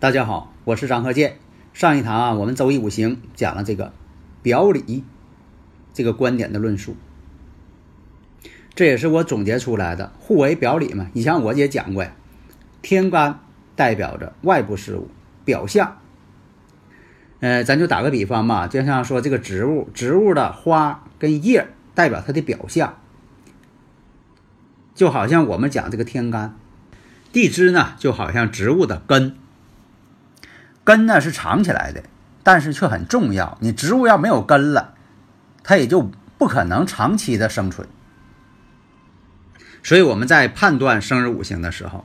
大家好，我是张鹤剑。上一堂啊，我们周易五行讲了这个表里这个观点的论述，这也是我总结出来的互为表里嘛。以前我也讲过呀，天干代表着外部事物表象。呃，咱就打个比方嘛，就像说这个植物，植物的花跟叶代表它的表象，就好像我们讲这个天干，地支呢，就好像植物的根。根呢是长起来的，但是却很重要。你植物要没有根了，它也就不可能长期的生存。所以我们在判断生日五行的时候，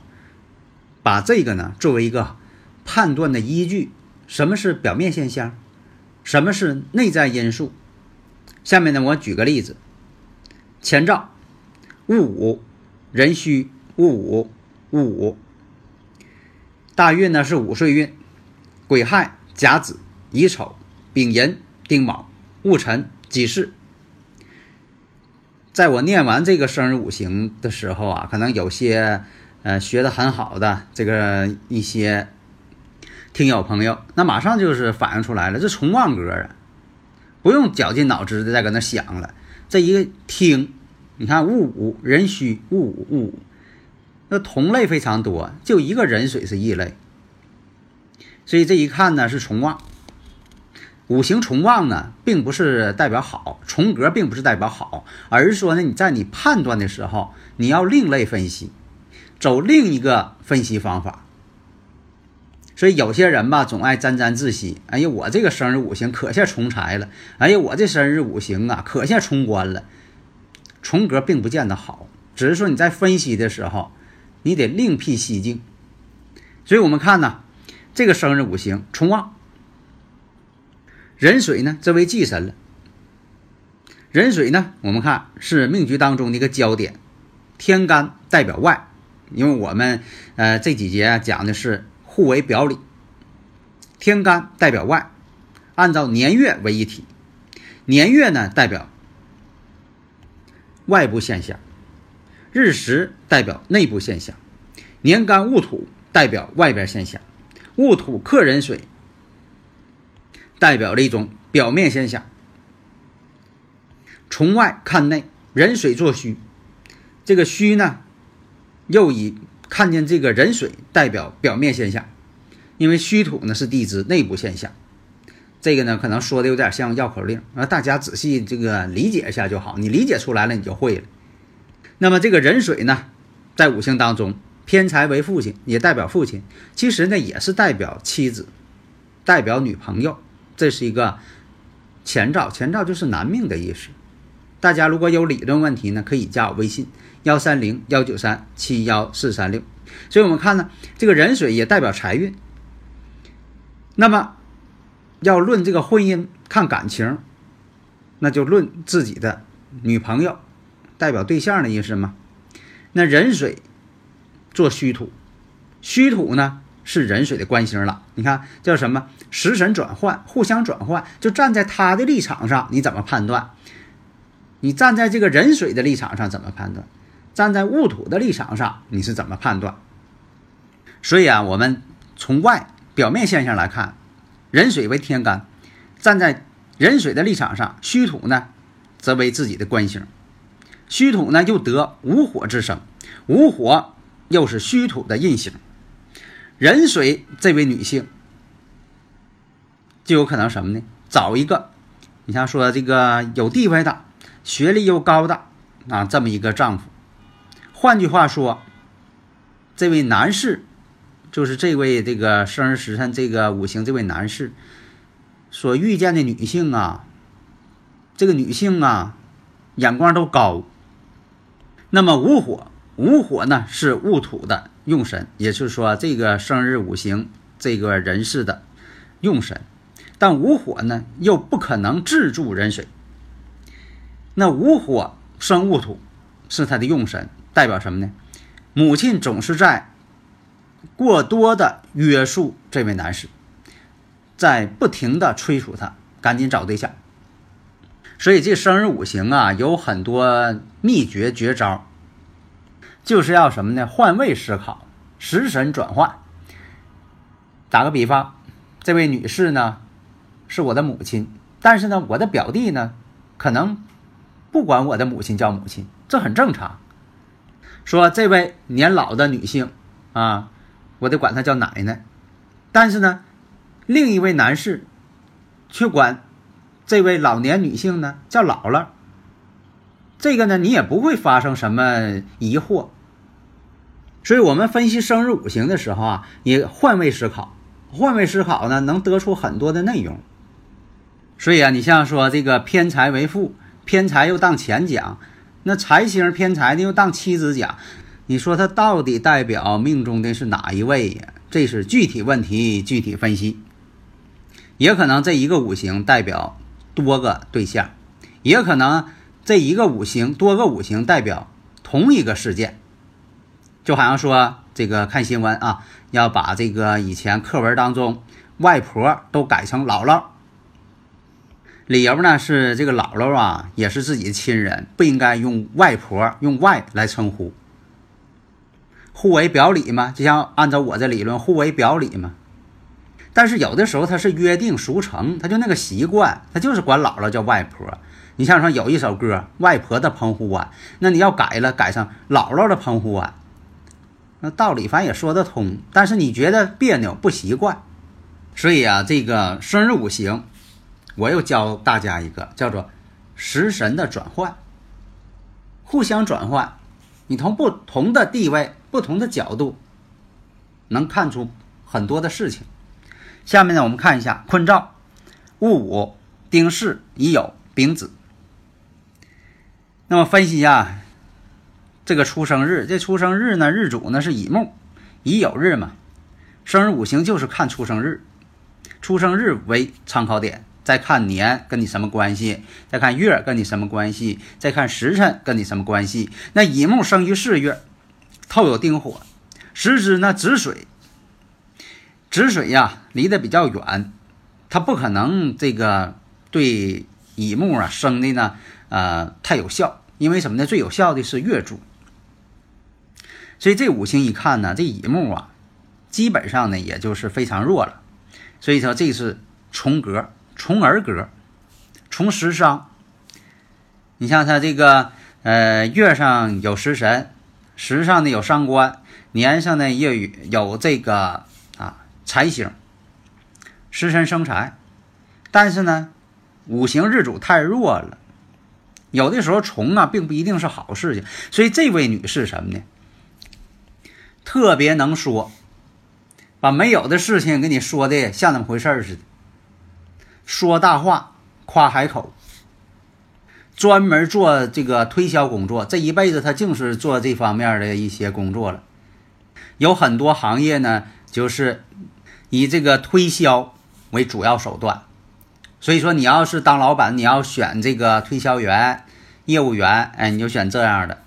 把这个呢作为一个判断的依据。什么是表面现象？什么是内在因素？下面呢，我举个例子：前兆戊午、壬戌、戊午、戊午，大运呢是午岁运。癸亥、甲子、乙丑、丙寅、丁卯、戊辰、己巳。在我念完这个生日五行的时候啊，可能有些呃学的很好的这个一些听友朋友，那马上就是反映出来了，这重旺格啊，不用绞尽脑汁的再搁那想了，这一个听，你看戊午、壬戌、戊午、戊午，那同类非常多，就一个壬水是异类。所以这一看呢是重旺，五行重旺呢，并不是代表好，重格并不是代表好，而是说呢，你在你判断的时候，你要另类分析，走另一个分析方法。所以有些人吧，总爱沾沾自喜，哎呀，我这个生日五行可下重财了，哎呀，我这生日五行啊可下冲官了，重格并不见得好，只是说你在分析的时候，你得另辟蹊径。所以我们看呢。这个生日五行冲旺，壬水呢，这为忌神了。壬水呢，我们看是命局当中的一个焦点。天干代表外，因为我们呃这几节啊讲的是互为表里。天干代表外，按照年月为一体。年月呢代表外部现象，日时代表内部现象。年干戊土代表外边现象。戊土克壬水，代表了一种表面现象。从外看内，壬水作虚，这个虚呢，又以看见这个壬水代表表面现象，因为戌土呢是地支内部现象。这个呢，可能说的有点像绕口令啊，大家仔细这个理解一下就好。你理解出来了，你就会了。那么这个壬水呢，在五行当中。偏财为父亲，也代表父亲，其实呢也是代表妻子，代表女朋友，这是一个前兆，前兆就是男命的意思。大家如果有理论问题呢，可以加我微信幺三零幺九三七幺四三六。所以我们看呢，这个壬水也代表财运。那么要论这个婚姻看感情，那就论自己的女朋友，代表对象的意思吗？那壬水。做虚土，虚土呢是壬水的官星了。你看叫什么？食神转换，互相转换。就站在他的立场上，你怎么判断？你站在这个壬水的立场上怎么判断？站在戊土的立场上，你是怎么判断？所以啊，我们从外表面现象来看，壬水为天干，站在壬水的立场上，虚土呢则为自己的官星。虚土呢又得无火之生，无火。又是虚土的印星，壬水这位女性就有可能什么呢？找一个，你像说这个有地位的、学历又高的啊，这么一个丈夫。换句话说，这位男士就是这位这个生日时辰这个五行这位男士，所遇见的女性啊，这个女性啊，眼光都高。那么午火，午火呢是戊土的用神，也就是说这个生日五行这个人士的用神。但午火呢又不可能制住壬水。那午火生戊土，是他的用神，代表什么呢？母亲总是在过多的约束这位男士。在不停的催促他赶紧找对象，所以这生日五行啊有很多秘诀绝招，就是要什么呢？换位思考，食神转换。打个比方，这位女士呢是我的母亲，但是呢我的表弟呢可能不管我的母亲叫母亲，这很正常。说这位年老的女性啊，我得管她叫奶奶，但是呢。另一位男士，却管这位老年女性呢叫姥姥。这个呢，你也不会发生什么疑惑。所以，我们分析生日五行的时候啊，也换位思考，换位思考呢，能得出很多的内容。所以啊，你像说这个偏财为父，偏财又当前讲，那财星偏财呢又当妻子讲，你说它到底代表命中的是哪一位呀？这是具体问题具体分析。也可能这一个五行代表多个对象，也可能这一个五行多个五行代表同一个事件，就好像说这个看新闻啊，要把这个以前课文当中外婆都改成姥姥，理由呢是这个姥姥啊也是自己的亲人，不应该用外婆用外来称呼，互为表里嘛，就像按照我这理论，互为表里嘛。但是有的时候他是约定俗成，他就那个习惯，他就是管姥姥叫外婆。你像说有一首歌《外婆的澎湖湾》，那你要改了，改成姥姥的澎湖湾，那道理反也说得通。但是你觉得别扭不习惯，所以啊，这个生日五行，我又教大家一个叫做食神的转换，互相转换，你从不同的地位、不同的角度，能看出很多的事情。下面呢，我们看一下坤兆：戊午、丁巳、乙酉、丙子。那么分析一下这个出生日，这出生日呢，日主呢是乙木，乙酉日嘛。生日五行就是看出生日，出生日为参考点，再看年跟你什么关系，再看月跟你什么关系，再看时辰跟你什么关系。那乙木生于四月，透有丁火，时支呢子水。止水呀，离得比较远，它不可能这个对乙木啊生的呢，呃，太有效。因为什么呢？最有效的是月柱。所以这五行一看呢，这乙木啊，基本上呢也就是非常弱了。所以说这是重格、重儿格、重食伤。你像他这个呃月上有食神，时上呢有伤官，年上呢也有有这个啊。财星，食神生财，但是呢，五行日主太弱了，有的时候冲啊，并不一定是好事情。所以这位女士什么呢？特别能说，把没有的事情给你说的像那么回事似的，说大话，夸海口，专门做这个推销工作，这一辈子他净是做这方面的一些工作了。有很多行业呢，就是。以这个推销为主要手段，所以说你要是当老板，你要选这个推销员、业务员，哎，你就选这样的。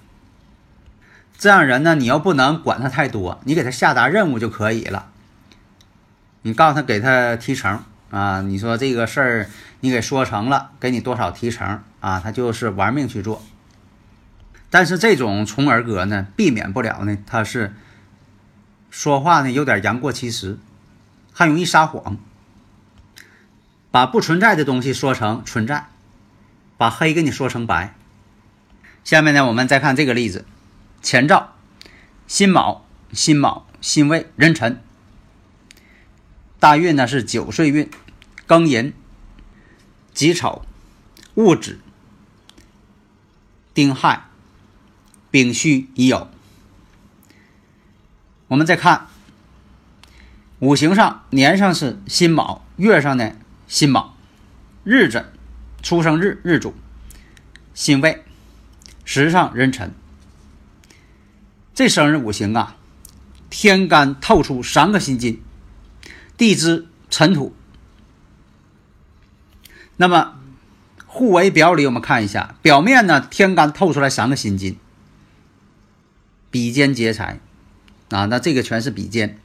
这样人呢，你又不能管他太多，你给他下达任务就可以了。你告诉他给他提成啊，你说这个事儿你给说成了，给你多少提成啊，他就是玩命去做。但是这种从儿歌呢，避免不了呢，他是说话呢有点言过其实。还容易撒谎，把不存在的东西说成存在，把黑给你说成白。下面呢，我们再看这个例子：前兆，辛卯、辛卯、辛未、壬辰。大运呢是九岁运，庚寅、己丑、戊子、丁亥、丙戌、乙酉。我们再看。五行上年上是辛卯，月上呢辛卯，日子，出生日日主，辛未，时上壬辰。这生日五行啊，天干透出三个辛金，地支辰土。那么互为表里，我们看一下，表面呢，天干透出来三个辛金，比肩劫财啊，那这个全是比肩。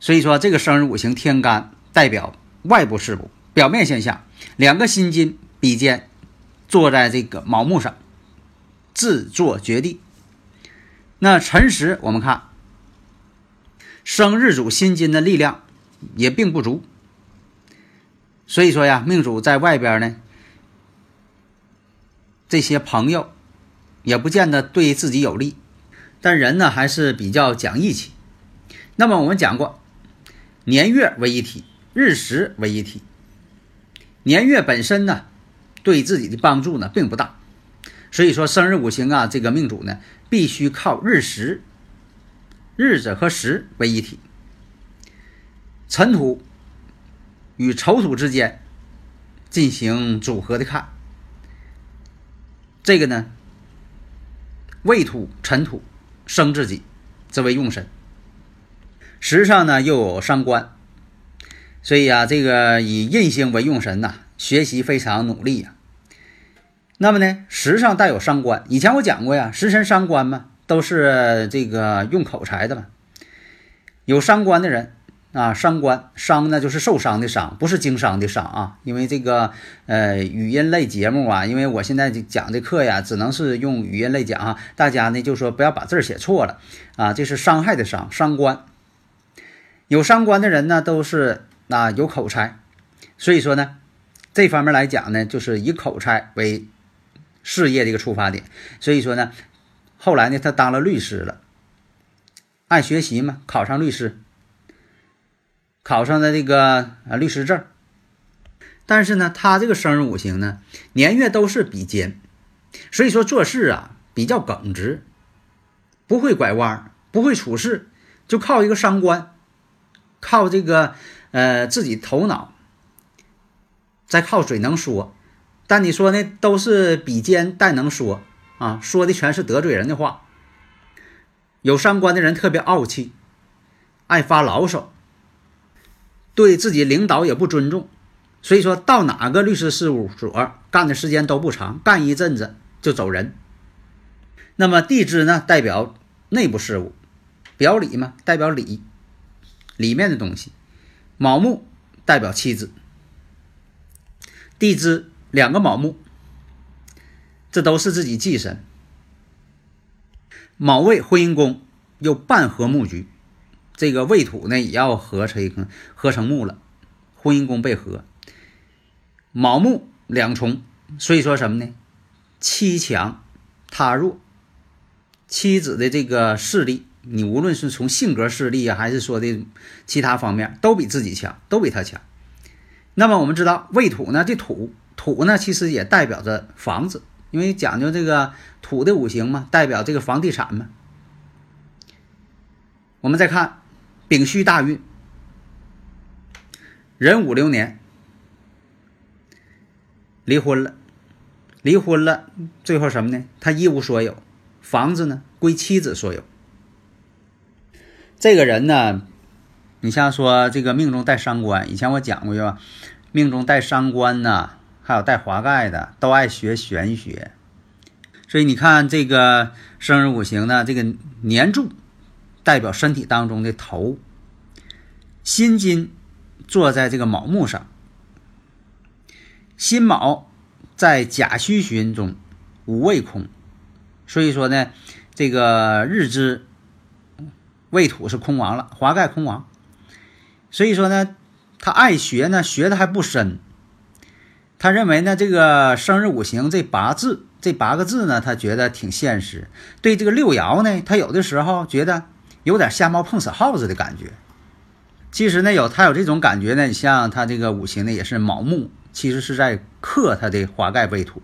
所以说，这个生日五行天干代表外部事物、表面现象。两个辛金比肩，坐在这个卯木上，自作绝地。那辰时，我们看生日主辛金的力量也并不足。所以说呀，命主在外边呢，这些朋友也不见得对自己有利，但人呢还是比较讲义气。那么我们讲过。年月为一体，日时为一体。年月本身呢，对自己的帮助呢并不大，所以说生日五行啊，这个命主呢必须靠日时、日子和时为一体。辰土与丑土之间进行组合的看，这个呢，未土、辰土生自己，则为用神。时上呢又有伤官，所以啊，这个以印星为用神呐，学习非常努力呀。那么呢，时上带有伤官，以前我讲过呀，食神伤官嘛，都是这个用口才的嘛。有伤官的人啊，伤官伤呢就是受伤的伤，不是经商的商啊。因为这个呃语音类节目啊，因为我现在讲的课呀，只能是用语音类讲啊，大家呢就说不要把字写错了啊，这是伤害的伤，伤官。有伤官的人呢，都是啊有口才，所以说呢，这方面来讲呢，就是以口才为事业的一个出发点。所以说呢，后来呢，他当了律师了，爱学习嘛，考上律师，考上的这个啊律师证。但是呢，他这个生日五行呢，年月都是比肩，所以说做事啊比较耿直，不会拐弯，不会处事，就靠一个伤官。靠这个，呃，自己头脑，再靠嘴能说，但你说呢，都是比肩但能说啊，说的全是得罪人的话。有伤官的人特别傲气，爱发牢骚，对自己领导也不尊重，所以说到哪个律师事务所干的时间都不长，干一阵子就走人。那么地支呢，代表内部事务，表里嘛，代表里。里面的东西，卯木代表妻子，地支两个卯木，这都是自己忌神。卯未婚姻宫又半合木局，这个未土呢也要合成一个合成木了，婚姻宫被合，卯木两重，所以说什么呢？妻强他弱，妻子的这个势力。你无论是从性格势力啊，还是说的其他方面，都比自己强，都比他强。那么我们知道未土呢，这土土呢，其实也代表着房子，因为讲究这个土的五行嘛，代表这个房地产嘛。我们再看丙戌大运，壬五六年离婚了，离婚了，最后什么呢？他一无所有，房子呢归妻子所有。这个人呢，你像说这个命中带伤官，以前我讲过是吧？命中带伤官呢，还有带华盖的，都爱学玄学。所以你看这个生日五行呢，这个年柱代表身体当中的头，辛金坐在这个卯木上，辛卯在甲戌旬中五位空，所以说呢，这个日支。未土是空亡了，华盖空亡，所以说呢，他爱学呢，学的还不深。他认为呢，这个生日五行这八字这八个字呢，他觉得挺现实。对这个六爻呢，他有的时候觉得有点瞎猫碰死耗子的感觉。其实呢，有他有这种感觉呢，你像他这个五行呢，也是卯木，其实是在克他的华盖未土。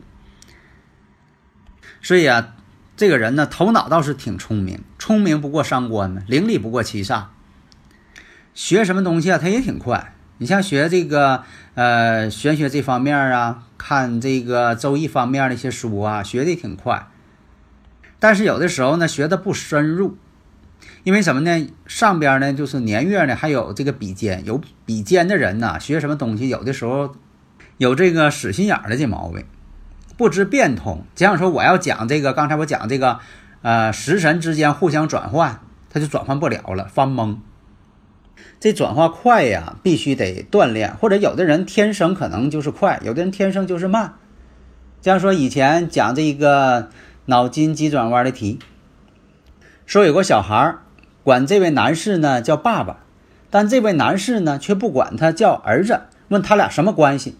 所以啊。这个人呢，头脑倒是挺聪明，聪明不过伤官呢，伶俐不过七煞。学什么东西啊，他也挺快，你像学这个呃玄学这方面啊，看这个周易方面的一些书啊，学的挺快。但是有的时候呢，学的不深入，因为什么呢？上边呢就是年月呢，还有这个比肩，有比肩的人呢，学什么东西有的时候有这个死心眼的这毛病，不知变通。假如说我要讲这个，刚才我讲这个，呃，食神之间互相转换，他就转换不了了，发懵。这转化快呀，必须得锻炼，或者有的人天生可能就是快，有的人天生就是慢。假如说以前讲这一个脑筋急转弯的题，说有个小孩管这位男士呢叫爸爸，但这位男士呢却不管他叫儿子，问他俩什么关系？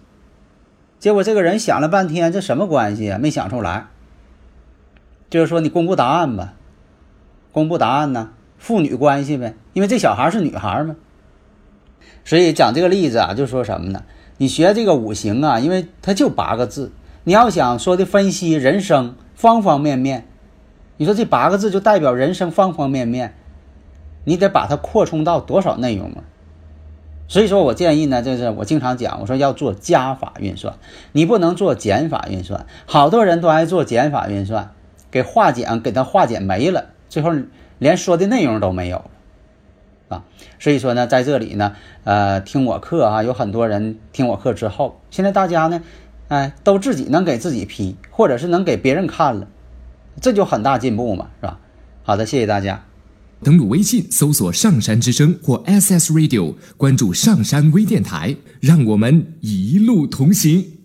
结果这个人想了半天，这什么关系啊？没想出来。就是说你公布答案吧，公布答案呢？父女关系呗，因为这小孩是女孩嘛。所以讲这个例子啊，就说什么呢？你学这个五行啊，因为它就八个字，你要想说的分析人生方方面面，你说这八个字就代表人生方方面面，你得把它扩充到多少内容啊？所以说我建议呢，就是我经常讲，我说要做加法运算，你不能做减法运算。好多人都爱做减法运算，给化简给它化简没了，最后连说的内容都没有。啊，所以说呢，在这里呢，呃，听我课啊，有很多人听我课之后，现在大家呢，哎，都自己能给自己批，或者是能给别人看了，这就很大进步嘛，是吧？好的，谢谢大家。登录微信搜索“上山之声”或 SS Radio，关注上山微电台，让我们一路同行。